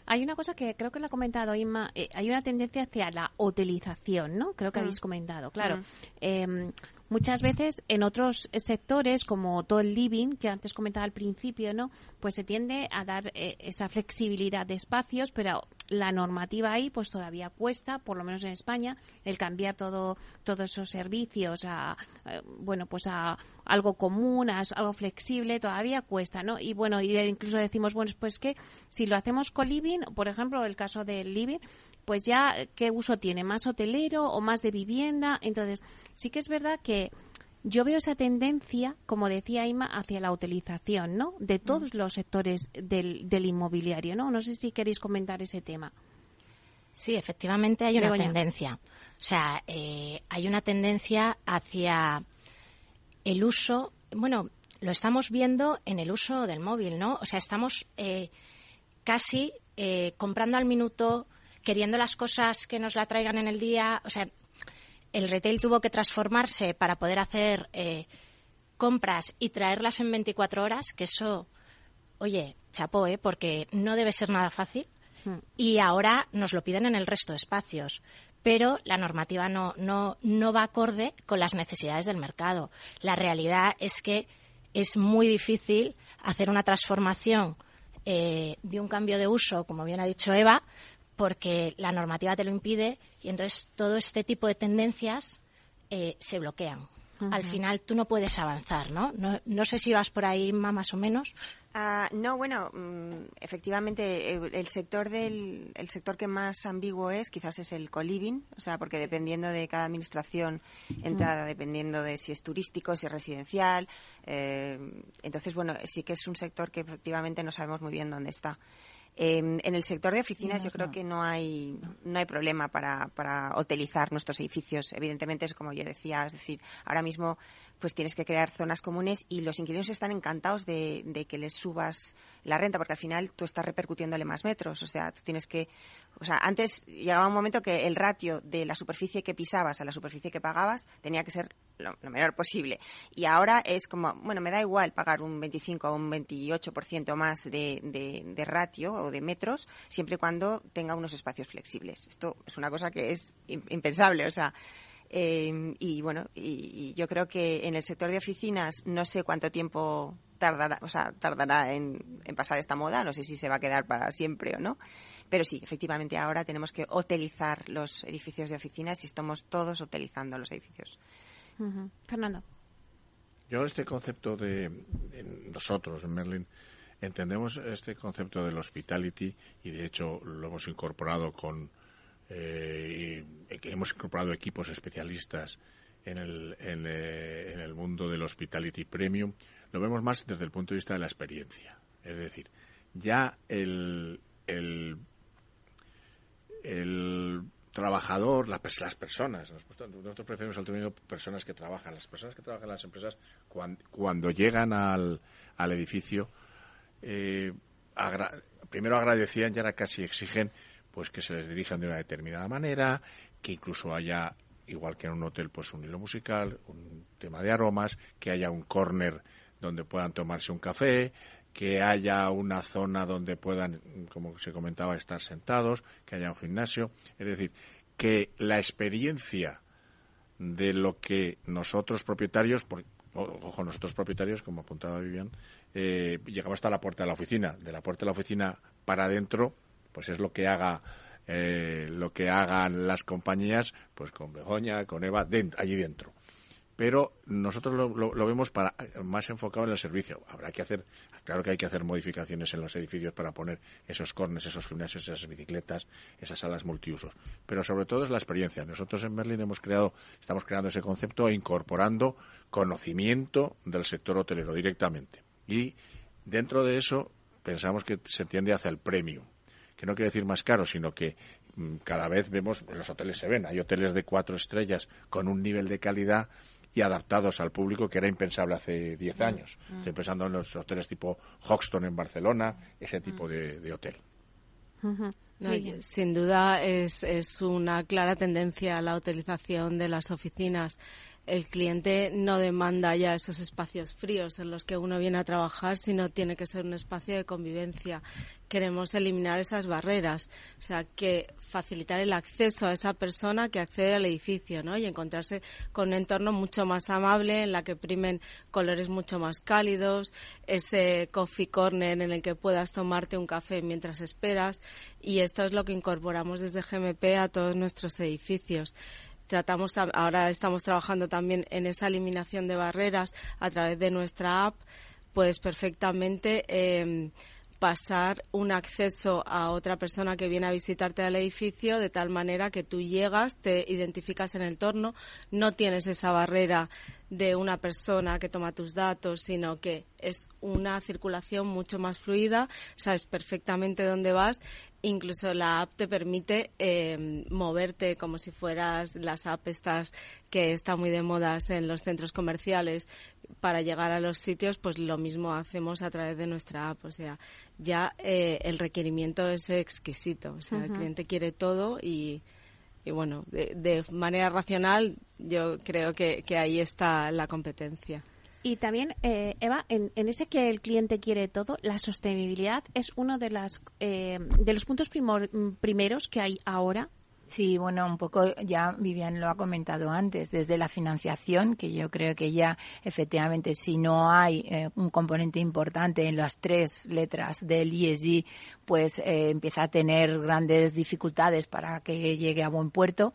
Hay una cosa que creo que lo ha comentado Inma, eh, hay una tendencia hacia la hotelización, ¿no? Creo que mm. habéis comentado, claro. Mm. Em, muchas veces en otros sectores, como todo el living, que antes comentaba al principio, ¿no? Pues se tiende a dar eh, esa flexibilidad de espacios, pero la normativa ahí pues todavía cuesta, por lo menos en España, el cambiar todo, todos esos servicios a, eh, bueno, pues a algo común, a algo flexible, todavía cuesta, ¿no? Y bueno, y incluso decimos, bueno, pues que si lo hacemos con living, por ejemplo, el caso del living, pues ya qué uso tiene, más hotelero o más de vivienda. Entonces, sí que es verdad que yo veo esa tendencia, como decía Ima, hacia la utilización, ¿no? De mm. todos los sectores del, del inmobiliario, ¿no? No sé si queréis comentar ese tema. Sí, efectivamente hay una tendencia. O sea, eh, hay una tendencia hacia el uso, bueno, lo estamos viendo en el uso del móvil, ¿no? O sea, estamos eh, casi eh, comprando al minuto, queriendo las cosas que nos la traigan en el día. O sea, el retail tuvo que transformarse para poder hacer eh, compras y traerlas en 24 horas, que eso, oye, chapó, ¿eh? porque no debe ser nada fácil. Hmm. Y ahora nos lo piden en el resto de espacios. Pero la normativa no, no, no va acorde con las necesidades del mercado. La realidad es que es muy difícil hacer una transformación eh, de un cambio de uso, como bien ha dicho Eva, porque la normativa te lo impide y entonces todo este tipo de tendencias eh, se bloquean. Al final tú no puedes avanzar, ¿no? ¿no? No sé si vas por ahí más o menos. Ah, no, bueno, mm, efectivamente el, sector del el sector que más ambiguo es quizás es el coliving, o sea, porque dependiendo de cada administración entrada, dependiendo de si es turístico, si es residencial, eh, entonces bueno, sí que es un sector que efectivamente no sabemos muy bien dónde está. En el sector de oficinas yo creo que no hay no hay problema para, para hotelizar nuestros edificios. Evidentemente es como yo decía, es decir, ahora mismo pues tienes que crear zonas comunes y los inquilinos están encantados de, que les subas la renta porque al final tú estás repercutiéndole más metros. O sea, tú tienes que o sea, antes llegaba un momento que el ratio de la superficie que pisabas a la superficie que pagabas tenía que ser lo, menor posible. Y ahora es como, bueno, me da igual pagar un 25 o un 28% más de, de, de ratio o de metros, siempre y cuando tenga unos espacios flexibles. Esto es una cosa que es impensable, o sea, eh, y bueno, y, yo creo que en el sector de oficinas no sé cuánto tiempo tardará, o sea, tardará en, en, pasar esta moda, no sé si se va a quedar para siempre o no, pero sí, efectivamente ahora tenemos que utilizar los edificios de oficinas y estamos todos utilizando los edificios. Fernando. Yo este concepto de, nosotros en Merlin entendemos este concepto del hospitality y de hecho lo hemos incorporado con eh, hemos incorporado equipos especialistas en el, en, eh, en el mundo del hospitality premium lo vemos más desde el punto de vista de la experiencia. Es decir ya el, trabajador, las personas, nosotros preferimos el término personas que trabajan, las personas que trabajan en las empresas cuando, llegan al, al edificio, eh, primero agradecían y ahora casi exigen pues que se les dirijan de una determinada manera, que incluso haya, igual que en un hotel, pues un hilo musical, un tema de aromas, que haya un corner donde puedan tomarse un café, que haya una zona donde puedan, como se comentaba, estar sentados, que haya un gimnasio. Es decir, que la experiencia de lo que nosotros propietarios, ojo, nosotros propietarios, como apuntaba Vivian, eh, llegamos hasta la puerta de la oficina. De la puerta de la oficina para adentro, pues es lo que haga eh, lo que hagan las compañías, pues con Begoña, con Eva, allí dentro pero nosotros lo, vemos para, más enfocado en el servicio. Habrá que hacer, claro que hay que hacer modificaciones en los edificios para poner esos cornes, esos gimnasios, esas bicicletas, esas salas multiusos. Pero sobre todo es la experiencia. Nosotros en Berlín hemos creado, estamos creando ese concepto e incorporando conocimiento del sector hotelero directamente. Y dentro de eso pensamos que se tiende hacia el premium que no quiere decir más caro, sino que mm, cada vez vemos, en los hoteles se ven, hay hoteles de cuatro estrellas con un nivel de calidad y adaptados al público que era impensable hace 10 mm. años. Mm. Estoy pensando en los hoteles tipo Hoxton en Barcelona, ese tipo mm. de, hotel. sin duda es, es una clara tendencia a la utilización de las oficinas el cliente no demanda ya esos espacios fríos en los que uno viene a trabajar, sino tiene que ser un espacio de convivencia. Queremos eliminar esas barreras, o sea, que facilitar el acceso a esa persona que accede al edificio, ¿no? Y encontrarse con un entorno mucho más amable, en la que primen colores mucho más cálidos, ese coffee corner en el que puedas tomarte un café mientras esperas, y esto es lo que incorporamos desde GMP a todos nuestros edificios tratamos ahora estamos trabajando también en esa eliminación de barreras a través de nuestra app puedes perfectamente eh, pasar un acceso a otra persona que viene a visitarte al edificio de tal manera que tú llegas, te identificas en el entorno, no tienes esa barrera de una persona que toma tus datos, sino que es una circulación mucho más fluida, sabes perfectamente dónde vas Incluso la app te permite eh, moverte como si fueras las apps estas que están muy de moda en los centros comerciales para llegar a los sitios, pues lo mismo hacemos a través de nuestra app. O sea, ya eh, el requerimiento es exquisito. O sea, el cliente quiere todo y, y bueno, de, de, manera racional yo creo que, que ahí está la competencia. Y también, eh, Eva, en, ese que el cliente quiere todo, la sostenibilidad es uno de, las, eh, de los puntos primeros que hay ahora Sí, bueno, un poco ya Vivian lo ha comentado antes, desde la financiación, que yo creo que ya efectivamente si no hay eh, un componente importante en las tres letras del ESG, pues empieza a tener grandes dificultades para que llegue a buen puerto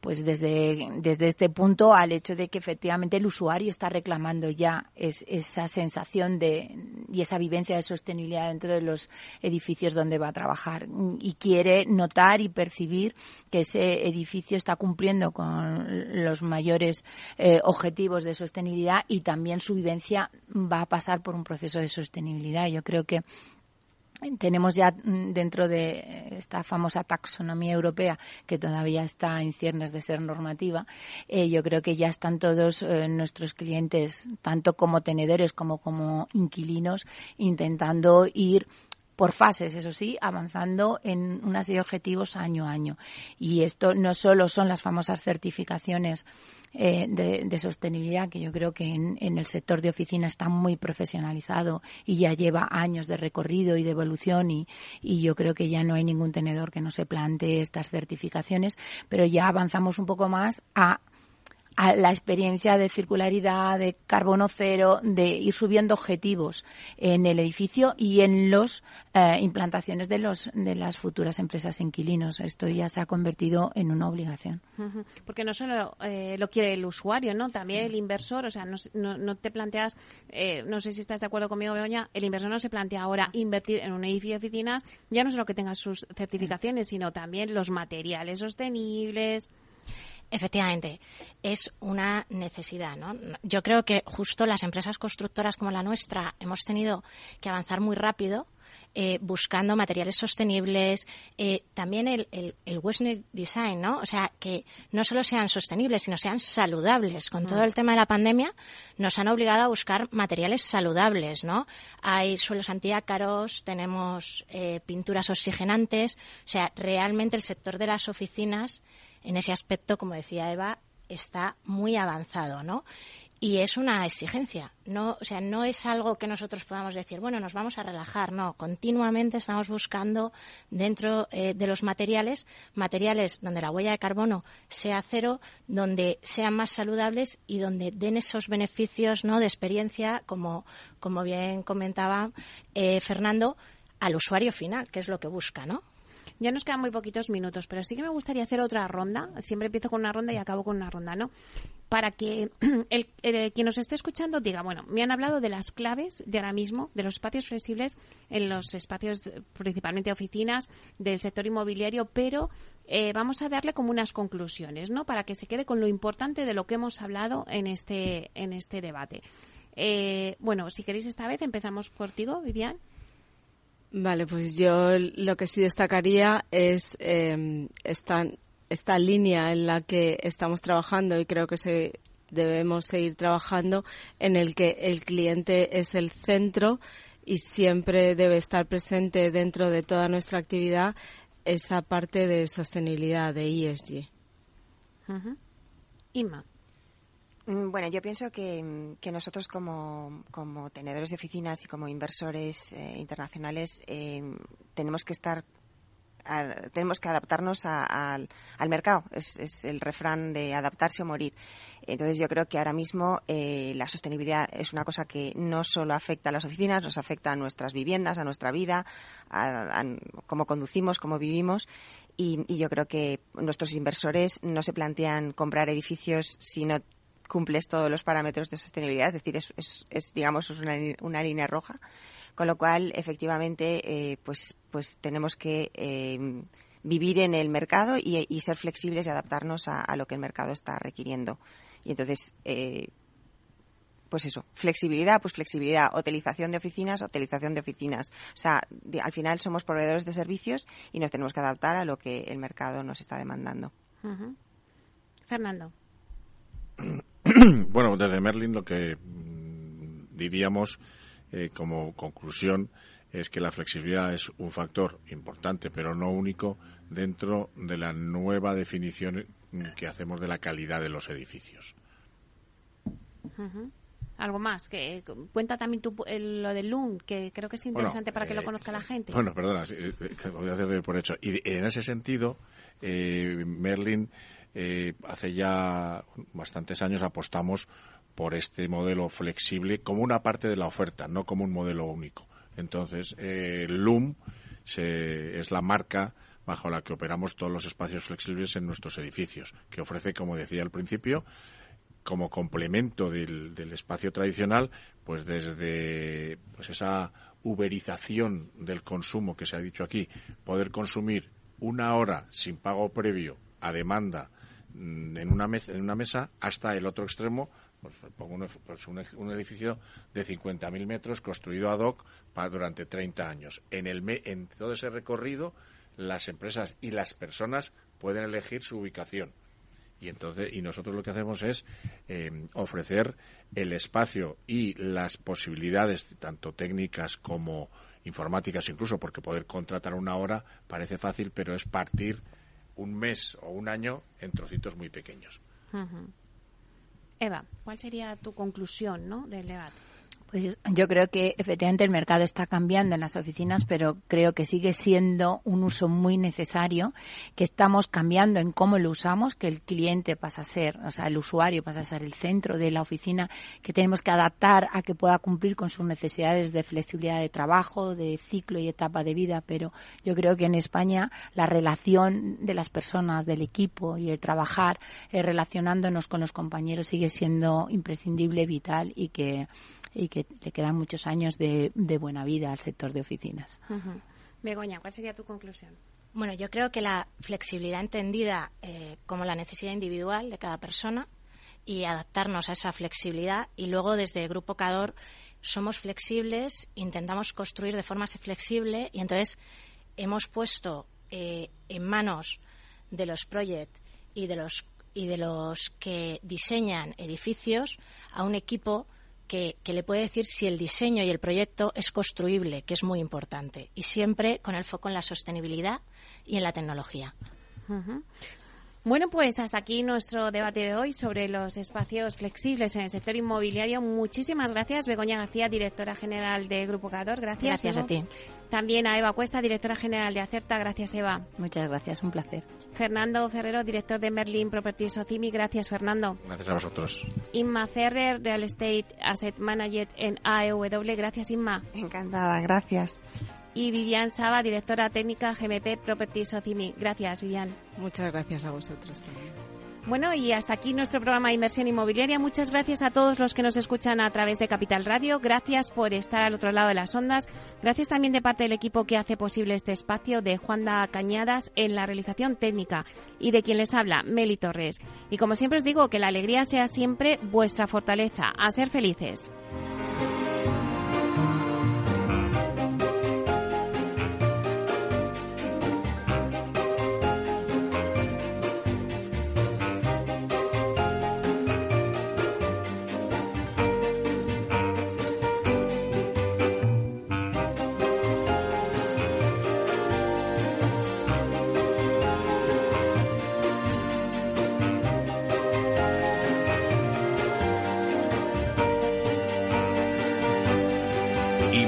pues desde, desde este punto al hecho de que efectivamente el usuario está reclamando ya esa sensación de, y esa vivencia de sostenibilidad dentro de los edificios donde va a trabajar y quiere notar y percibir que ese edificio está cumpliendo con los mayores eh, objetivos de sostenibilidad y también su vivencia va a pasar por un proceso de sostenibilidad. Yo creo que tenemos ya mm, dentro de esta famosa taxonomía europea que todavía está en ciernes de ser normativa, eh, yo creo que ya están todos eh, nuestros clientes, tanto como tenedores como como inquilinos, intentando ir por fases, eso sí, avanzando en una serie de objetivos año a año. Y esto no solo son las famosas certificaciones eh, de, sostenibilidad, que yo creo que en, el sector de oficina está muy profesionalizado y ya lleva años de recorrido y de evolución y, y yo creo que ya no hay ningún tenedor que no se plantee estas certificaciones, pero ya avanzamos un poco más a a la experiencia de circularidad, de carbono cero, de ir subiendo objetivos en el edificio y en las eh, implantaciones de, los, de las futuras empresas inquilinos. Esto ya se ha convertido en una obligación. Porque no solo eh, lo quiere el usuario, ¿no? También el inversor, o sea, no, no, te planteas, eh, no sé si estás de acuerdo conmigo, Begoña, el inversor no se plantea ahora invertir en un edificio de oficinas, ya no solo que tenga sus certificaciones, sino también los materiales sostenibles. Efectivamente, es una necesidad, ¿no? Yo creo que justo las empresas constructoras como la nuestra hemos tenido que avanzar muy rápido eh, buscando materiales sostenibles, eh, también el, el, el Design, ¿no? O sea, que no solo sean sostenibles, sino sean saludables. Con todo mm. el tema de la pandemia, nos han obligado a buscar materiales saludables, ¿no? Hay suelos antiácaros, tenemos eh, pinturas oxigenantes, o sea, realmente el sector de las oficinas en ese aspecto, como decía Eva, está muy avanzado, ¿no? Y es una exigencia, no, o sea, no es algo que nosotros podamos decir, bueno, nos vamos a relajar, no, continuamente estamos buscando dentro eh, de los materiales, materiales donde la huella de carbono sea cero, donde sean más saludables y donde den esos beneficios, ¿no?, de experiencia, como, como bien comentaba eh, Fernando, al usuario final, que es lo que busca, ¿no? Ya nos quedan muy poquitos minutos, pero sí que me gustaría hacer otra ronda. Siempre empiezo con una ronda y acabo con una ronda, ¿no? Para que el, quien nos esté escuchando diga, bueno, me han hablado de las claves de ahora mismo, de los espacios flexibles en los espacios principalmente oficinas del sector inmobiliario, pero eh, vamos a darle como unas conclusiones, ¿no? Para que se quede con lo importante de lo que hemos hablado en este, en este debate. Eh, bueno, si queréis esta vez empezamos contigo, Vivian. Vale, pues yo lo que sí destacaría es eh, esta, esta línea en la que estamos trabajando y creo que se debemos seguir trabajando en el que el cliente es el centro y siempre debe estar presente dentro de toda nuestra actividad esa parte de sostenibilidad de ESG. Inma. Mm, bueno, yo pienso que, nosotros como, tenedores de oficinas y como inversores eh, internacionales eh, tenemos que estar tenemos que adaptarnos al mercado. Es, el refrán de adaptarse o morir. Entonces yo creo que ahora mismo eh, la sostenibilidad es una cosa que no solo afecta a las oficinas, nos afecta a nuestras viviendas, a nuestra vida, a, cómo conducimos, cómo vivimos. Y, y, yo creo que nuestros inversores no se plantean comprar edificios si no cumples todos los parámetros de sostenibilidad, es decir, es, digamos, una, una, línea roja, con lo cual, efectivamente, eh, pues, pues tenemos que eh, vivir en el mercado y, ser flexibles y adaptarnos a, lo que el mercado está requiriendo. Y entonces, eh, pues eso, flexibilidad, pues flexibilidad, utilización de oficinas, utilización de oficinas. O sea, al final somos proveedores de servicios y nos tenemos que adaptar a lo que el mercado nos está demandando. Fernando. bueno, desde Merlin lo que mm, diríamos eh, como conclusión es que la flexibilidad es un factor importante, pero no único, dentro de la nueva definición que hacemos de la calidad de los edificios. Algo más, que cuenta también lo del LUN, que creo que es interesante para que lo eh, conozca la gente. Bueno, perdona, eh, voy a hacer por hecho. Y en ese sentido, Merlin eh, hace ya bastantes años apostamos por este modelo flexible como una parte de la oferta, no como un modelo único. Entonces, eh, Loom es la marca bajo la que operamos todos los espacios flexibles en nuestros edificios, que ofrece, como decía al principio, como complemento del, del espacio tradicional, pues desde pues esa uberización del consumo que se ha dicho aquí, poder consumir una hora sin pago previo a demanda en una mesa, en una mesa hasta el otro extremo, pues, pongo pues, un, edificio de 50.000 metros construido ad hoc para, durante 30 años. En, el en todo ese recorrido, las empresas y las personas pueden elegir su ubicación. Y entonces, y nosotros lo que hacemos es eh, ofrecer el espacio y las posibilidades, tanto técnicas como informáticas incluso, porque poder contratar una hora parece fácil, pero es partir un mes o un año en trocitos muy pequeños. Eva, ¿cuál sería tu conclusión ¿no? del debate? Pues yo creo que efectivamente el mercado está cambiando en las oficinas, pero creo que sigue siendo un uso muy necesario, que estamos cambiando en cómo lo usamos, que el cliente pasa a ser, o sea, el usuario pasa a ser el centro de la oficina, que tenemos que adaptar a que pueda cumplir con sus necesidades de flexibilidad de trabajo, de ciclo y etapa de vida, pero yo creo que en España la relación de las personas, del equipo y el trabajar eh, relacionándonos con los compañeros sigue siendo imprescindible, vital y que y que le quedan muchos años de, buena vida al sector de oficinas. Begoña, ¿cuál sería tu conclusión? Bueno, yo creo que la flexibilidad entendida eh, como la necesidad individual de cada persona y adaptarnos a esa flexibilidad y luego desde el Grupo Cador somos flexibles, intentamos construir de forma flexible y entonces hemos puesto eh, en manos de los proyectos y de los y de los que diseñan edificios a un equipo que, le puede decir si el diseño y el proyecto es construible, que es muy importante, y siempre con el foco en la sostenibilidad y en la tecnología. Bueno, pues hasta aquí nuestro debate de hoy sobre los espacios flexibles en el sector inmobiliario. Muchísimas gracias, Begoña García, directora general de Grupo Cador. Gracias. Gracias a ti. También a Eva Cuesta, directora general de Acerta. Gracias, Eva. Muchas gracias, un placer. Fernando Ferrero, director de Merlin Properties Ocimi. Gracias, Fernando. Gracias a vosotros. Inma Ferrer, Real Estate Asset Manager en AEW. Gracias, Inma. Encantada, gracias y Vivian Saba, directora técnica GMP Properties Ocimi. Gracias, Vivian. Muchas gracias a vosotros también. Bueno, y hasta aquí nuestro programa de inversión inmobiliaria. Muchas gracias a todos los que nos escuchan a través de Capital Radio. Gracias por estar al otro lado de las ondas. Gracias también de parte del equipo que hace posible este espacio de Juanda Cañadas en la realización técnica y de quien les habla, Meli Torres. Y como siempre os digo, que la alegría sea siempre vuestra fortaleza. A ser felices.